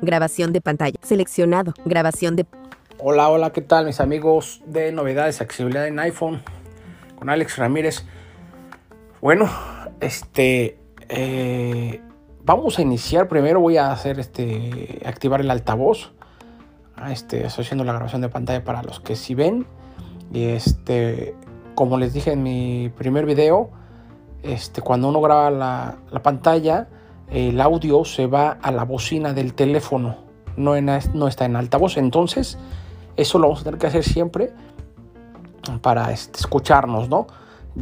Grabación de pantalla. Seleccionado. Grabación de... Hola, hola, ¿qué tal mis amigos de novedades, accesibilidad en iPhone? Con Alex Ramírez. Bueno, este... eh, vamos a iniciar. Primero voy a hacer este... Activar el altavoz. Ah, Este, estoy haciendo la grabación de pantalla para los que sí ven. Y este... Como les dije en mi primer video, este, cuando uno graba la, la pantalla, el audio se va a la bocina del teléfono, no, está en altavoz. Entonces, eso lo vamos a tener que hacer siempre para este, escucharnos, ¿no?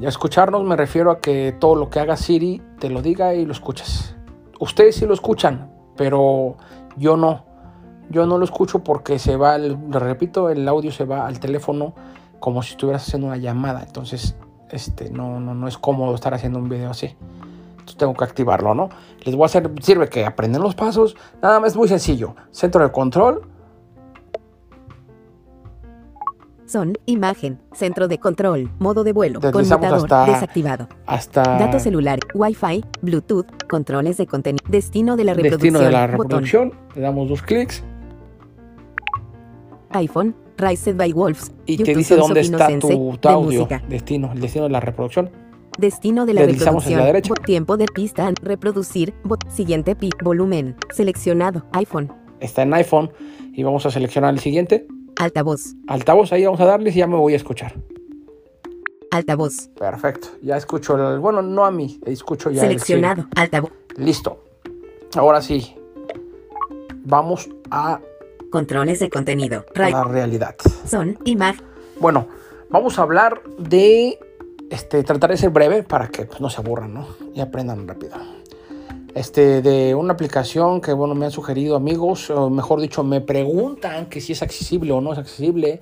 Escucharnos me refiero a que todo lo que haga Siri te lo diga y lo escuches. Ustedes sí lo escuchan, pero yo no. Yo no lo escucho porque se va, el, repito, el audio se va al teléfono como si estuvieras haciendo una llamada. Entonces, este, no, no es cómodo estar haciendo un video así. Entonces tengo que activarlo, ¿no? Les voy a hacer, sirve que aprenden los pasos. Nada más es muy sencillo. Centro de control. Son, imagen, centro de control, modo de vuelo, conmutador, hasta- desactivado. Hasta Datos celular, Wi-Fi, Bluetooth, controles de contenido, destino de la reproducción, destino de la botón, reproducción. Le damos dos clics. iPhone, Raised by Wolves, Y te YouTube dice Sons dónde está tu, audio. Destino, el destino de la reproducción. Destino de la Deslizamos hacia reproducción. la derecha. Bo- Tiempo de pista. Reproducir. Siguiente pi. Volumen. Seleccionado. iPhone. Está en iPhone. Y vamos a seleccionar el siguiente. Altavoz. Altavoz, ahí vamos a darle y ya me voy a escuchar. Altavoz. Perfecto. Ya escucho el. Bueno, no a mí. Escucho ya el Seleccionado. Altavoz. Listo. Ahora sí. Vamos a Controles de contenido. La realidad. Son. Imagen. Bueno, vamos a hablar de. Este, tratar de ser breve para que pues, no se aburran, ¿no? Y aprendan rápido. Este, de una aplicación que, bueno, me han sugerido amigos, o mejor dicho, me preguntan que si es accesible o no es accesible.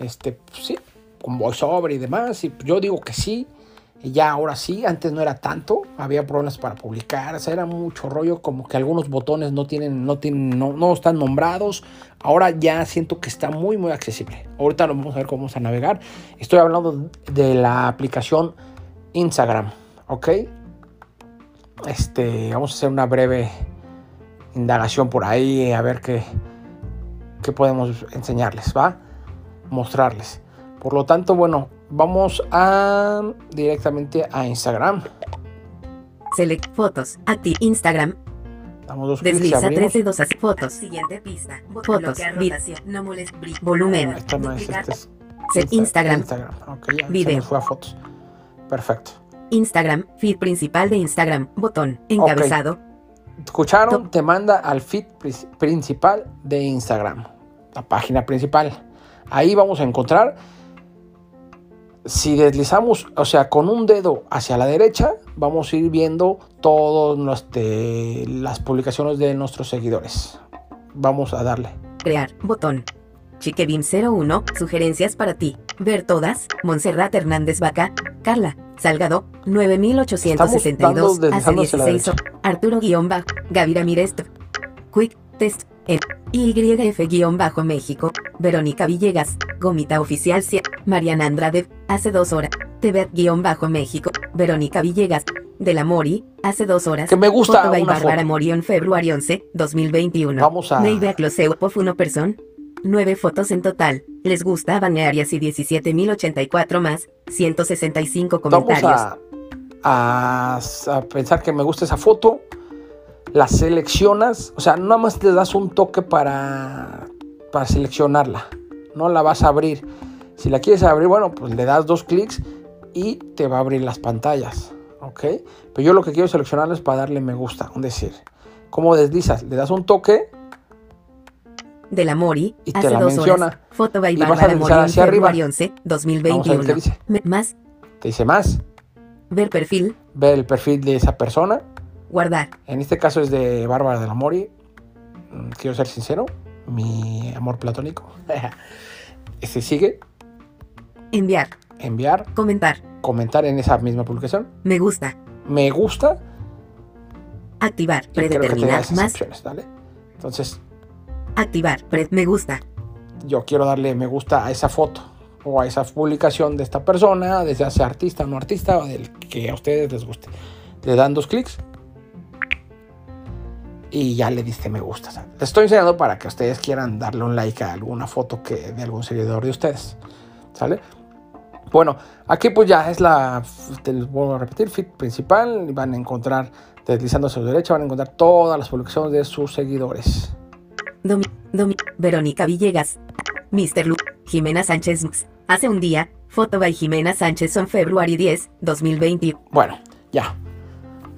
Este, pues, sí, con voiceover y demás. Y yo digo que sí. Ya ahora sí, antes no era tanto, había problemas para publicar, era mucho rollo, como que algunos botones no tienen, no tienen, no, no están nombrados. Ahora ya siento que está muy, muy accesible. Ahorita lo vamos a ver cómo vamos a navegar. Estoy hablando de la aplicación Instagram, ¿ok? Este, vamos a hacer una breve indagación por ahí, a ver qué, qué podemos enseñarles, ¿va? Mostrarles. Por lo tanto, bueno, vamos a directamente a Instagram. Select. Fotos. Acti. Instagram. Damos dos Desliza 3 abrimos. dedos hacia fotos. Siguiente pista. Fotos. Rotación. No molest. Volumen. Esta no es, Duplicar. este es Se- Insta- Instagram. Instagram. Ya Video. fue a fotos. Perfecto. Instagram. Feed principal de Instagram. Botón. Encabezado. Escucharon, Top. te manda al feed pri- principal de Instagram, la página principal. Ahí vamos a encontrar, si deslizamos, o sea, con un dedo hacia la derecha, vamos a ir viendo todas las publicaciones de nuestros seguidores. Vamos a darle. Crear. Botón. Chiquebim 01. Sugerencias para ti. Ver todas. Montserrat Hernández Vaca. Carla. Salgado. 9862. Estamos dando- Hace deslizándose a la 16. Arturo guion bajo. Gaby Ramírez. Quick Test. En YF guion bajo México. Verónica Villegas. Gomita Oficial. Mariana Andrade. Hace dos horas. TV guion bajo México. Verónica Villegas. De la Mori. Hace dos horas. Que me gusta Foto by una Bárbara foto. Mori en Februario 11, 2021. Vamos a- Neiva Closeu of una persona. Nueve fotos en total. Les gusta Banearias y 17.084 más. 165 Vamos comentarios. a, a, a pensar que me gusta esa foto. La seleccionas. O sea, nada más te das un toque para, para seleccionarla. No la vas a abrir. Si la quieres abrir, bueno, pues le das dos clics y te va a abrir las pantallas. ¿Ok? Pero yo lo que quiero seleccionarla es para darle me gusta. Es decir, ¿cómo deslizas? Le das un toque De la Mori. Y te hace la dos menciona. horas. Foto by Y vas a deslizar hacia arriba. Februario 11, Vamos a ver 2021. qué dice. Más. Te dice más. Ver perfil. Ver el perfil de esa persona. Guardar. En este caso es de Bárbara de la Mori. Mm, Quiero ser sincero. Mi amor platónico. Este sigue. Enviar. Enviar. Comentar. Comentar en esa misma publicación. Me gusta. Me gusta. Activar. Y creo que te da Predeterminar. Más. opciones, ¿vale? Entonces, Activar. Pre- me gusta. yo quiero darle me gusta a esa foto. O a esa publicación de esta persona. De sea artista o no artista. O del que a ustedes les guste. Le dan dos clics. y ya le diste me gusta. Les estoy enseñando para que ustedes quieran darle un like a alguna foto que, de algún seguidor de ustedes. ¿Sale? Bueno, aquí pues ya es la, te vuelvo a repetir, feed principal. Van a encontrar, deslizando a su derecha, van a encontrar todas las publicaciones de sus seguidores. Domi, Domi, Verónica Villegas, Mr. Lu, Jimena Sánchez, hace un día, foto by Jimena Sánchez on February 10, 2020. Bueno, ya.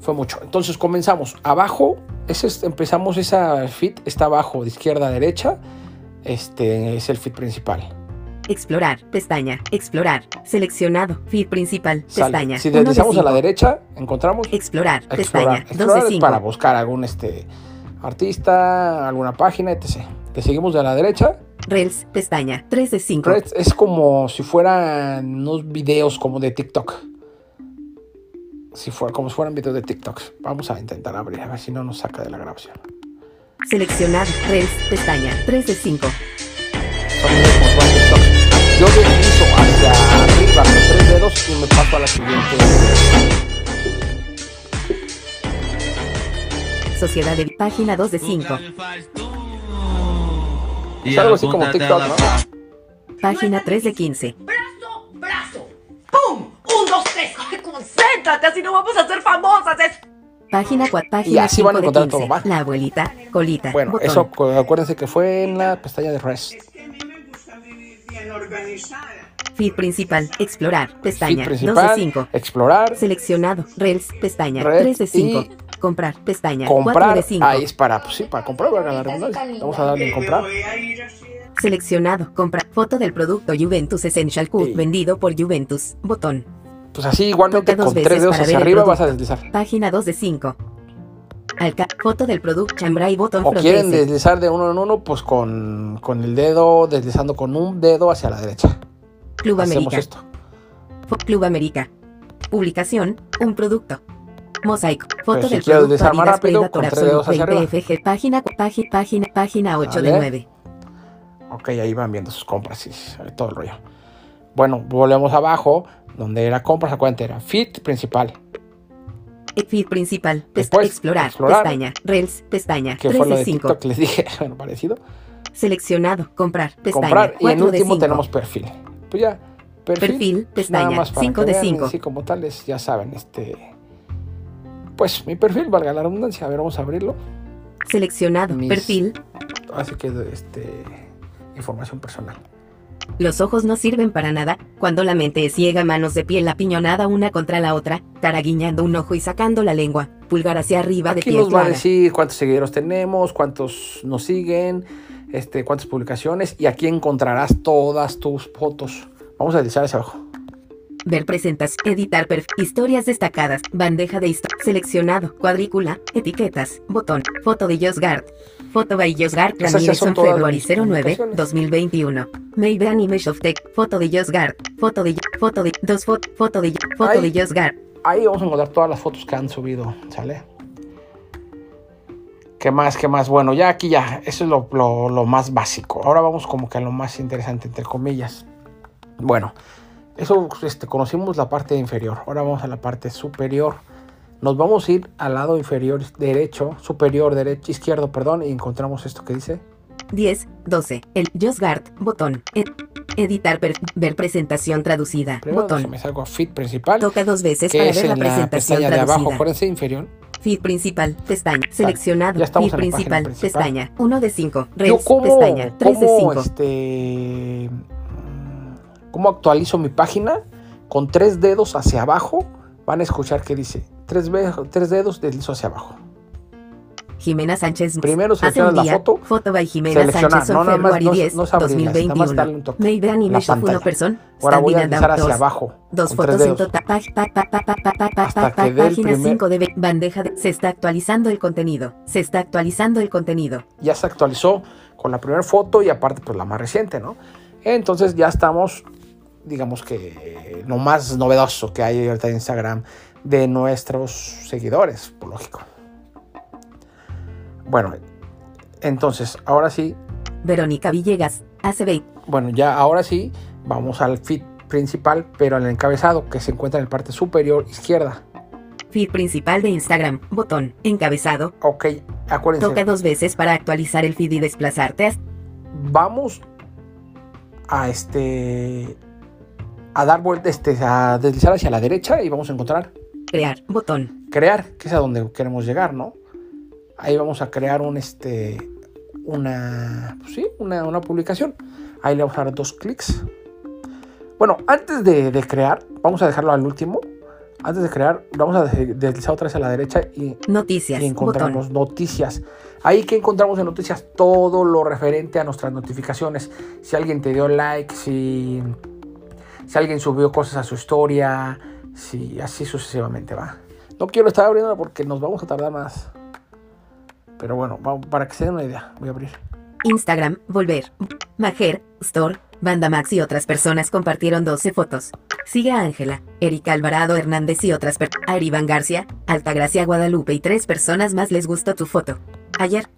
Fue mucho. Entonces comenzamos. Abajo, ese es- empezamos esa feed, está abajo, de izquierda a derecha. Este es el feed principal. Explorar, pestaña, explorar, seleccionado, feed principal, Sale. pestaña. Si de deslizamos a la derecha, encontramos Explorar, explorar. pestaña, 2 Explorar de es 5. para buscar algún este, artista, alguna página, etc. Le seguimos de la derecha. Reels, pestaña, 3 de 5. Threads es como si fueran unos videos como de TikTok. Si fuera, como si fueran videos de TikTok. Vamos a intentar abrir, a ver si no nos saca de la grabación. Seleccionar, Reels, pestaña, 3 de 5. Son Yo deslizo hacia arriba con tres dedos y me paso a la siguiente. Sociedad de página 2 de 5. Es algo así como TikTok, ¿no? Página 3 de 15. brazo, brazo. ¡Pum! Un, dos, tres. Concéntrate, así no vamos a ser famosas. Es Página 4, Y página así van a 5 de encontrar 15. todo, ¿va? La abuelita, colita, Bueno, botón. eso cu- acuérdense que fue en la pestaña de Rest. Feed principal, explorar, pestaña, Feed 2 de principal, 5. explorar, Seleccionado, Reels, pestaña, Red 3 de 5. y Comprar, pestaña, 4 comprar. de 5. Ahí es para, pues sí, para comprar, la. Vamos a darle en comprar. Seleccionado, comprar. Foto del producto Juventus Essential Cut Sí. vendido por Juventus. Botón. Pues así igualmente con tres dedos hacia arriba vas a deslizar. Página 2 de 5. Alca foto del producto Chambray botón O quieren deslizar de uno en uno, pues con, con el dedo, deslizando con un dedo hacia la derecha. Club Hacemos América. esto. Club América. Publicación, un producto. Mosaico. Foto si del producto Adidas rápido, con tres dedos hacia arriba. 20 FG. Página, página, página, página 8 de Vale. 9. Ok, ahí van viendo sus compras y todo el rollo. Bueno, volvemos abajo, donde era compras, acuérdate, era fit principal. Feed principal. Después, explorar, explorar. Pestaña. Reels. Pestaña. Que 3 fue lo de 5. TikTok, les dije, bueno, parecido. Seleccionado. Comprar. Pestaña. comprar y en 4 de último 5. tenemos perfil. Pues ya, perfil. Perfil, pestaña, más para cinco que de vean, cinco. Así como tales, ya saben, este. Pues mi perfil, valga la redundancia. A ver, vamos a abrirlo. Seleccionado. Mis- Perfil. Así que, este. Información personal. Los ojos no sirven para nada, cuando la mente es ciega, manos de piel apiñonada una contra la otra, cara guiñando un ojo y sacando la lengua, pulgar hacia arriba de Aquí pie nos va a decir cuántos seguidores tenemos, cuántos nos siguen, este, cuántas publicaciones y aquí encontrarás todas tus fotos. Vamos a deslizar hacia abajo. Ver presentas, editar perfil, historias destacadas, bandeja de historia, seleccionado, cuadrícula, etiquetas, botón, foto de Josh Gard. Foto by Josh Gard, Esas ya Ramírez son on February mis 09, publicaciones. 2021. Maybe an image of tech, foto de Josh Gard, foto de, foto de, dos foto, foto de, foto de Josh Gard. Ahí vamos a encontrar todas las fotos que han subido, ¿sale? ¿Qué más? ¿Qué más? Bueno, ya aquí ya, eso es lo, lo- lo más básico. Ahora vamos como que a lo más interesante, entre comillas. Bueno, eso este, conocimos la parte inferior. Ahora vamos a la parte superior. Nos vamos a ir al lado inferior derecho, superior derecho, izquierdo, perdón, y encontramos esto que dice 10, 12. El Josh Gard, botón. Ed- editar, ver presentación traducida, Primero botón. déjame salgo a feed principal, Toca dos veces para ver la en la presentación pestaña de traducida. abajo, acuérdense, inferior. Feed principal, pestaña. Seleccionado. Feed principal, principal. pestaña. 1 de 5. Yo Reels, cómo, pestaña. 3 de cómo, 5. este, cómo actualizo mi página con tres dedos hacia abajo. Van a escuchar que dice tres, tres dedos deslizo hacia abajo. Jimena Sánchez. Primero seleccionas la foto, Foto by Jimena Sánchez no, nada más, no- 10, no es abrirlas, nada más darle un 2021. la pantalla. person. Ahora voy a deslizar hacia abajo. Dos fotos en total. Página primer- 5 de bandeja de. Se está actualizando el contenido. Se está actualizando el contenido. Ya se actualizó con la primera foto y aparte pues la más reciente, ¿no? Entonces ya estamos, digamos que lo más novedoso que hay ahorita en Instagram de nuestros seguidores, por lógico. Bueno, entonces, ahora sí, Verónica Villegas. ACB. bueno, ya ahora sí, vamos al feed principal, pero al encabezado que se encuentra en la parte superior izquierda. Feed principal de Instagram. Botón. Encabezado. Ok, Acuérdense, Toca dos veces para actualizar el feed y desplazarte vamos a este a dar vuelta, este, a deslizar hacia la derecha y vamos a encontrar crear, botón, crear, que es a donde queremos llegar, ¿no? Ahí vamos a crear un este una pues sí, una, una publicación. Ahí le vamos a dar dos clics. Bueno, antes de, de crear, vamos a dejarlo al último. Antes de crear, vamos a de- deslizar otra vez a la derecha y noticias, y encontramos botón, noticias. Ahí que encontramos en noticias todo lo referente a nuestras notificaciones. Si alguien te dio like, si, si alguien subió cosas a su historia, si así sucesivamente va. No quiero estar abriendo porque nos vamos a tardar más. Pero bueno, para que se den una idea, voy a abrir. Instagram, volver, Majer, Store, Banda Max y otras personas compartieron 12 fotos. Sigue a Ángela, Erika Alvarado Hernández y otras personas. A Iván García, Altagracia Guadalupe y tres personas más les gustó tu foto. Ayer.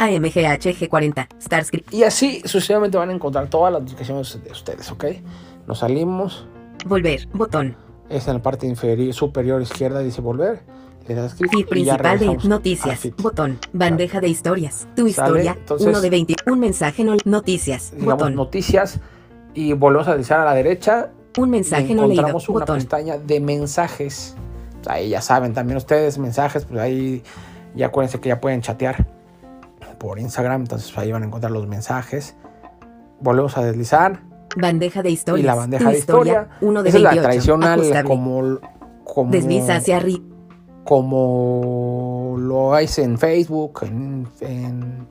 A MGHG40, Starscript, Y así sucesivamente van a encontrar todas las notificaciones de ustedes, ¿ok? Nos salimos. volver, botón, Es en la parte inferior, superior izquierda, dice volver. Le das clic feed y ya principal de noticias, botón, bandeja de historias, tu Sale, historia, entonces- 1 de 20, un mensaje no, noticias, digamos, botón, noticias y volvemos a deslizar a la derecha. Un mensaje no leído, encontramos una botón, pestaña de mensajes. Ahí ya saben también ustedes mensajes, pues ahí ya acuérdense que ya pueden chatear por Instagram, entonces ahí van a encontrar los mensajes. Volvemos a deslizar bandeja de historias, y la bandeja de historia. 1 de Esa es 28, la tradicional ajustable. como como Desliza hacia arriba. como lo hace en Facebook, en, en,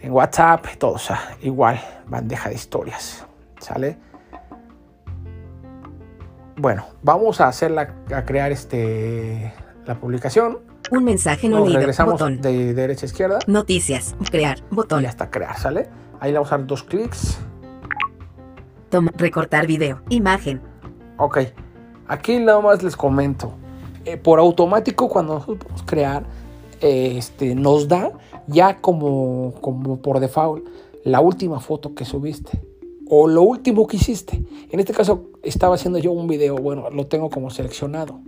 en WhatsApp, todo, o sea, igual, bandeja de historias, ¿sale? Bueno, vamos a hacerla, a crear este, la publicación. Un mensaje no Nos leído. regresamos Botón. de derecha a izquierda Noticias. Crear. y Botón. hasta crear, ¿sale? Ahí le vamos a dar dos clics. Toma. Recortar video. Imagen. Ok, aquí nada más les comento. Eh, por automático, cuando nosotros podemos crear, eh, este, nos da ya como, como por default la última foto que subiste o lo último que hiciste. En este caso, estaba haciendo yo un video, bueno, lo tengo como seleccionado.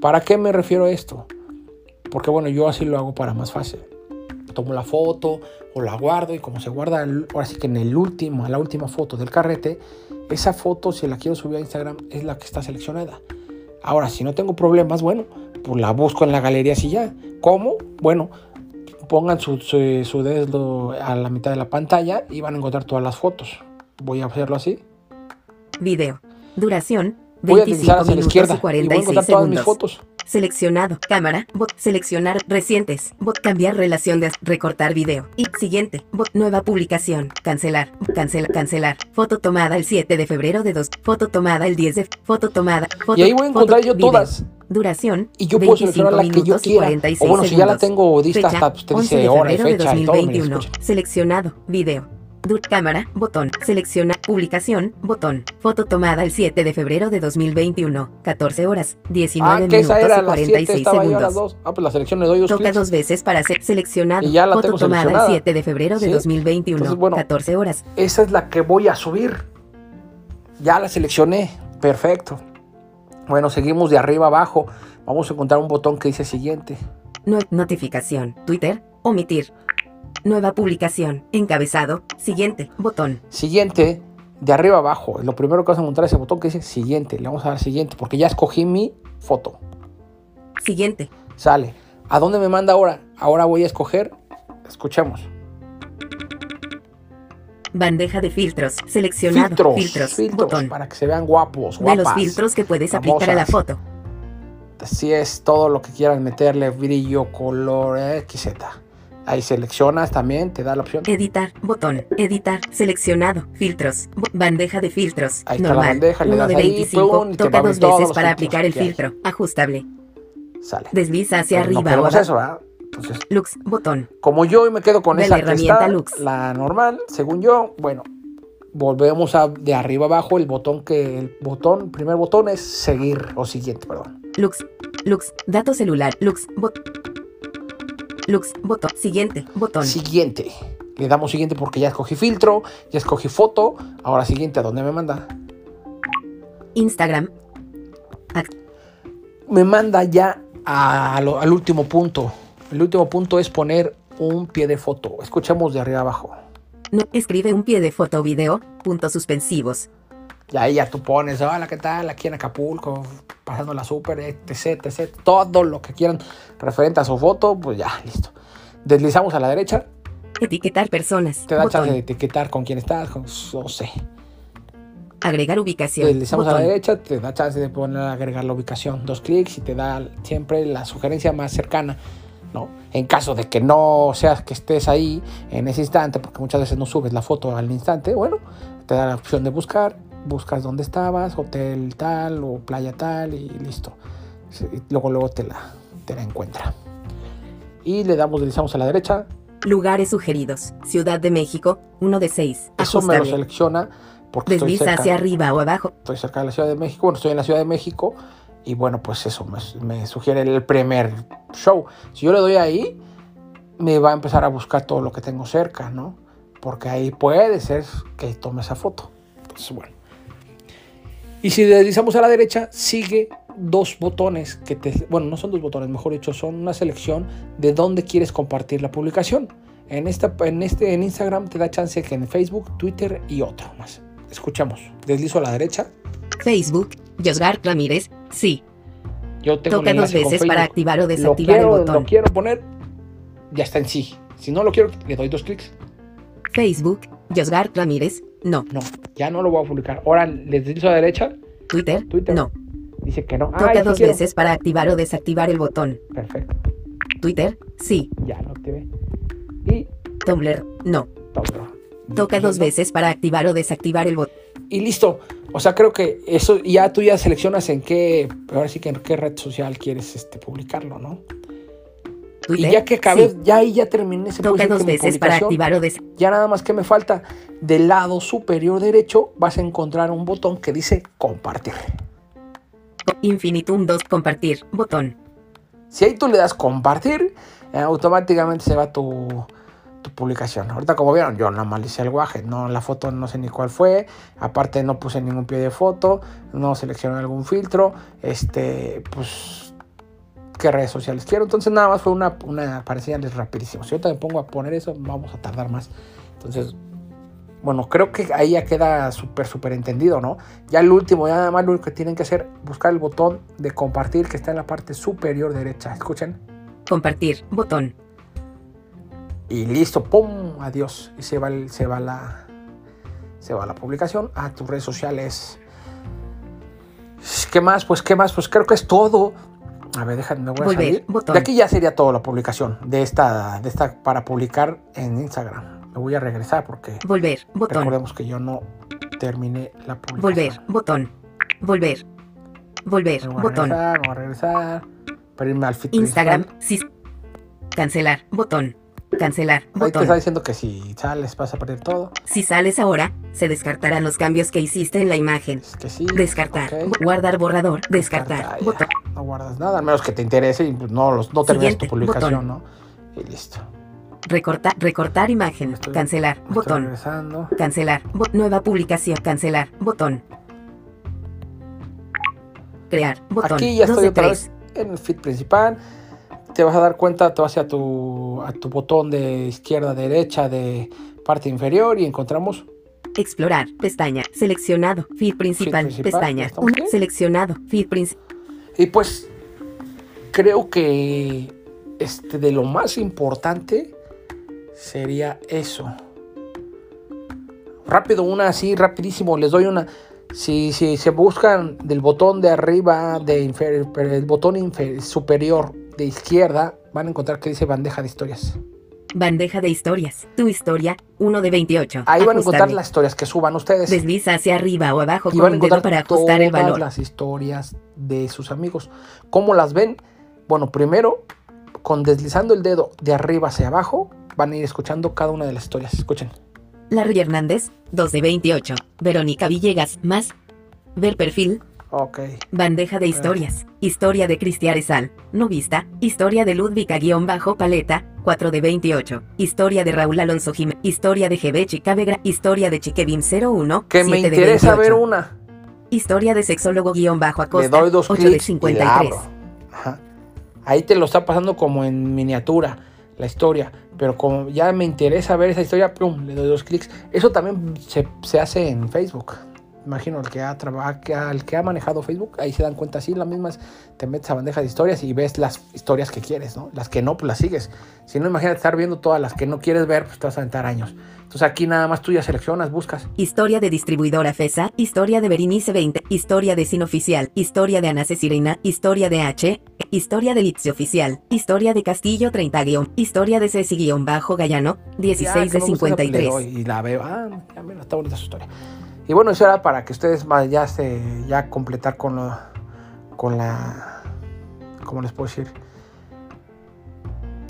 ¿Para qué me refiero a esto? Porque bueno, yo así lo hago para más fácil. Tomo la foto o la guardo y como se guarda el- ahora sí que en el último, la última foto del carrete, esa foto si la quiero subir a Instagram es la que está seleccionada. Ahora, si no tengo problemas, bueno, pues la busco en la galería así ya. ¿Cómo? Bueno, pongan su, su, su dedo a la mitad de la pantalla y van a encontrar todas las fotos. Voy a hacerlo así. Video. Duración. Voy a deslizar 25 hacia la izquierda y y voy a 46 encontrar todas mis fotos. Seleccionado. Cámara. Bot. Seleccionar. Recientes. Bot. Cambiar relación de. Recortar video. Y siguiente. Bot. Nueva publicación. Cancelar. Cancela. Cancelar. Foto tomada el 7 de febrero de 2. Foto tomada el 10 de. Foto tomada. Foto, Y ahí voy a encontrar foto, yo video. todas. Duración. Y yo puedo 25 seleccionar la que yo quiera. 46 O bueno, si ya la tengo lista Fecha, hasta, pues te 11 dice hora y fecha y todo. 2021. Seleccionado. Video. Du- cámara. Botón. Selecciona. Publicación. Botón. Foto tomada el 7 de febrero de 2021. 14 horas. 19 Ah, que minutos era y las 7, 46 estaba yo a las segundos. 2. Ah, pues la selección le doy dos Toca clics. dos veces para ser seleccionado. Y ya la Foto tengo tomada el seleccionada. 7 de febrero de Sí. 2021. Entonces, bueno. 14 horas. Esa es la que voy a subir. Ya la seleccioné. Perfecto. Bueno, seguimos de arriba abajo. Vamos a encontrar un botón que dice siguiente. Nue- notificación. Twitter. Omitir. Nueva publicación. Encabezado. Siguiente. Botón. Siguiente, de arriba abajo. Lo primero que vas a encontrar es ese botón que dice siguiente. Le vamos a dar siguiente porque ya escogí mi foto. Siguiente. Sale. ¿A dónde me manda ahora? Ahora voy a escoger. Escuchemos. Bandeja de filtros. Seleccionado. Filtros. Filtros. Filtros. Botón. Para que se vean guapos. De Guapas. los filtros que puedes aplicar a la foto. Así es, todo lo que quieran meterle, brillo, color, XZ. Ahí seleccionas también, te da la opción. Editar, botón, editar, seleccionado, filtros, bandeja de filtros, Ahí está la normal, bandeja, le 1 das de ahí, 25, pum, y te va a toca dos veces para aplicar el hay. filtro, ajustable, Sale. desliza hacia Pero no arriba queremos o eso, ¿verdad? Entonces, lux, botón, como yo hoy me quedo con De esa la herramienta está, Lux. la normal, según yo, bueno, volvemos a de arriba abajo el botón que el botón, primer botón es seguir o siguiente, perdón. lux, lux, dato celular, lux, bot, lux, botón, siguiente, botón, Siguiente. Le damos siguiente porque ya escogí filtro, ya escogí foto. Ahora siguiente, ¿a dónde me manda? Instagram, Me manda ya a lo- al último punto. El último punto es poner un pie de foto. Escuchemos de arriba abajo. No, escribe un pie de foto o video, puntos suspensivos. Y ahí ya tú pones, hola, ¿qué tal? Aquí en Acapulco, pasando la súper, etc, etc. Todo lo que quieran referente a su foto, pues ya, listo. Deslizamos a la derecha, Etiquetar personas. te da botón. chance de etiquetar con quién estás, con, no sé. Agregar ubicación. Deslizamos a la derecha, te da chance de poner agregar la ubicación. Dos clics y te da siempre la sugerencia más cercana. ¿no? En caso de que no seas que estés ahí en ese instante, porque muchas veces no subes la foto al instante, bueno, te da la opción de buscar, buscas dónde estabas, hotel tal o playa tal y listo. Y luego luego te la, te la encuentra. Y le damos, deslizamos a la derecha, Lugares sugeridos. Ciudad de México, 1 de 6. eso me lo selecciona porque estoy Desliza cerca. hacia arriba o abajo. estoy cerca de la Ciudad de México, bueno, estoy en la Ciudad de México y bueno, pues eso me, me sugiere el primer show. Si yo le doy ahí, me va a empezar a buscar todo lo que tengo cerca, ¿no? Porque ahí puede ser que tome esa foto. Entonces, bueno. Y si deslizamos a la derecha, sigue dos botones que te, bueno, no son dos botones, mejor dicho, son una selección de dónde quieres compartir la publicación. En esta, en este, en Instagram te da chance que en Facebook, Twitter y otro más. Escuchamos. Deslizo a la derecha. Facebook, Josgar Ramírez, sí. Yo tengo Toca dos veces para activar o lo desactivar quiero, el botón. lo quiero poner, ya está en sí. Si no lo quiero, le doy dos clics. Facebook, Josgar Ramírez, no. No, ya no lo voy a publicar. Ahora le deslizo a la derecha, Twitter, Twitter. no. dice que no. Toca dos veces para activar o desactivar el botón. Perfecto, Twitter, sí. ya lo activé. Y Tumblr, no. todo. Toca dos veces para activar o desactivar el botón. Y listo. O sea, creo que eso ya tú ya seleccionas en qué, ahora sí que en qué red social quieres este, publicarlo, ¿no? Twitter, y ya que acabé, sí. ya ahí ya terminé ese Toca dos veces para activar o. Ya nada más que me falta del lado superior derecho vas a encontrar un botón que dice compartir. Infinitum 2, compartir, botón. Si ahí tú le das compartir, eh, automáticamente se va tu, tu publicación. Ahorita como vieron, yo nada más hice el guaje. No, la foto no sé ni cuál fue. Aparte no puse ningún pie de foto. No seleccioné algún filtro. Este, pues, qué redes sociales quiero. Entonces nada más fue una, una enseñarles rapidísimo. Si ahorita me pongo a poner eso, vamos a tardar más. Entonces, bueno, creo que ahí ya queda súper, súper entendido, ¿no? Ya el último, ya nada más lo único que tienen que hacer, buscar el botón de compartir que está en la parte superior derecha. Escuchen. Compartir, botón. Y listo, ¡pum! Adiós. Y se va, el- se va la. Se va la publicación a tus redes sociales. ¿Qué más? Pues, ¿qué más? Pues creo que es todo. A ver, déjame, me voy a Volver, botón. De aquí ya sería toda la publicación de esta, de esta para publicar en Instagram. Me voy a regresar porque Volver, botón. recordemos que yo no terminé la publicación. Volver, botón. Volver. Volver, Me voy a botón. regresar, me voy a regresar. Para irme al feed Instagram, sí. Cancelar, botón. Cancelar, Ahí te está diciendo que si sales vas a perder todo. Si sales ahora, se descartarán los cambios que hiciste en la imagen. Es que sí. Descartar, guardar borrador, descartar, botón. No guardas nada, al menos que te interese y pues, no, los, no termines tu publicación, botón. ¿no? Y listo. Recortar, recortar imagen, Estoy- cancelar, botón. regresando. Cancelar, bo- nueva publicación, cancelar, botón. Crear, botón. Aquí ya estoy otra tres. vez en el feed principal. Te vas a dar cuenta, te vas a tu, a tu botón de izquierda derecha de parte inferior y encontramos Explorar, pestaña, seleccionado, feed principal, principal, pestaña, seleccionado, feed principal. Y pues creo que este, de lo más importante sería eso. Rápido, una así, rapidísimo, les doy una. Si, si se buscan del botón de arriba, de infer- pero el botón infer- superior de izquierda, van a encontrar que dice bandeja de historias. Bandeja de historias, tu historia, 1 de 28. Ahí van a encontrar las historias que suban ustedes. Desliza hacia arriba o abajo y van a encontrar para ajustar el todas valor. las historias de sus amigos. ¿Cómo las ven? Bueno, primero, con deslizando el dedo de arriba hacia abajo, van a ir escuchando cada una de las historias. Escuchen. Larry Hernández, 2 de 28. Verónica Villegas, más. Ver perfil, Ok. bandeja de historias. Historia de Cristian Sal, no vista. Historia de Ludvika-Paleta, 4 de 28. Historia de Raúl Alonso Jiménez. Historia de GB Chicavegra. Historia de Chiquevin 01. Que me 7 de interesa 28. ver una. Historia de sexólogo-acosta. Le doy dos 8 de clics y la 53. abro. Ajá. Ahí te lo está pasando como en miniatura la historia. Pero como ya me interesa ver esa historia, plum, le doy dos clics. Eso también se, se hace en Facebook. Imagino el que ha trabajado, el que ha manejado Facebook, ahí se dan cuenta así, la misma es, te metes a bandeja de historias y ves las historias que quieres, ¿no? Las que no, pues las sigues. Si no, imagínate estar viendo todas las que no quieres ver, pues te vas a aventar años. Entonces aquí nada más tú ya seleccionas, buscas. Historia de distribuidora FESA, historia de Berenice 20, historia de Sin Oficial, historia de Ana Cecirina, historia de H, historia de Litsi Oficial, historia de Castillo 30 guion, historia de Ceci guion bajo Gallano, 16 Ya, de que me gusta, le 53. doy Y la veo, ah, ya mira, está bonita su historia. Y bueno, eso era para que ustedes más ya se, ya completar con lo, con la, ¿cómo les puedo decir?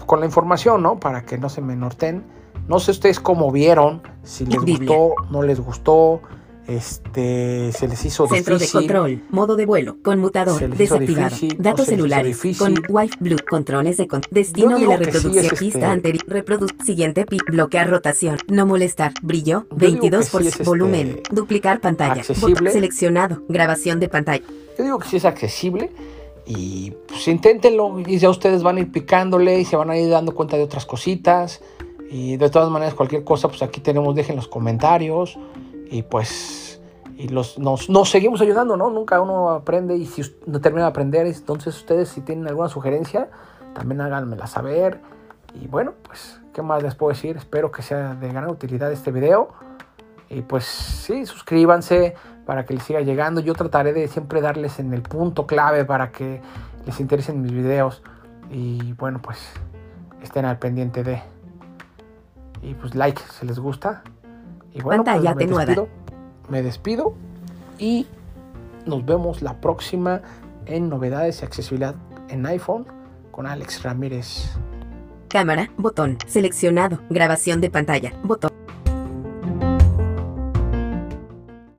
Con la información, ¿no? Para que no se me norten. No sé ustedes cómo vieron, si les gustó, no les gustó, este, se les hizo Centro de difícil. control, modo de vuelo, conmutador, desactivado, difícil, datos celulares, con Wi-Fi, Blue, controles de con, destino de la sí reproducción, es este- pista anterior, reprodu, siguiente pi, bloquear rotación, no molestar, brillo, Yo digo 22 por sí es, este, volumen, duplicar pantalla, accesible. seleccionado, grabación de pantalla. Yo digo que sí es accesible y pues inténtenlo y ya ustedes van a ir picándole y se van a ir dando cuenta de otras cositas y de todas maneras cualquier cosa pues aquí tenemos dejen los comentarios y pues y los, nos, nos seguimos ayudando, ¿no? Nunca uno aprende y si no termina de aprender, entonces ustedes si tienen alguna sugerencia también háganmela saber y bueno pues qué más les puedo decir, espero que sea de gran utilidad este video. Y pues sí, suscríbanse para que les siga llegando. Yo trataré de siempre darles en el punto clave para que les interesen mis videos. Y bueno, pues estén al pendiente de. Y pues like si les gusta. Y bueno, pues, Pantalla me atenuada. despido. Me despido. Y nos vemos la próxima en novedades y accesibilidad en iPhone con Alex Ramírez. Cámara, botón, seleccionado, grabación de pantalla, botón.